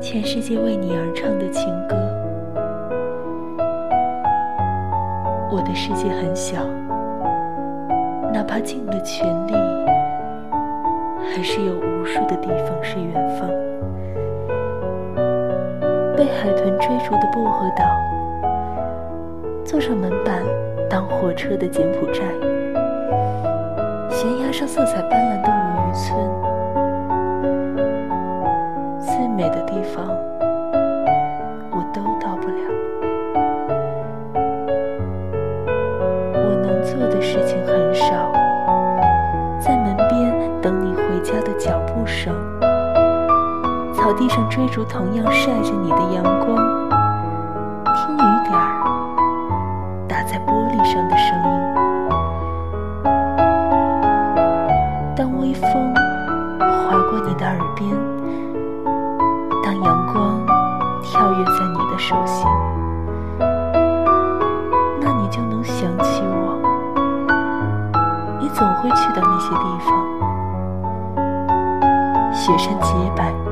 全世界为你而唱的情歌。我的世界很小，哪怕尽了全力，还是有无数的地方是远方。被海豚追逐的薄荷岛，坐上门板当火车的柬埔寨，悬崖上色彩斑斓的五渔村。地方，我都到不了。我能做的事情很少，在门边等你回家的脚步声，草地上追逐同样晒着你的阳光，听雨点儿打在玻璃上的声音。当微风划过你的耳边。手心，那你就能想起我。你总会去的那些地方，雪山洁白。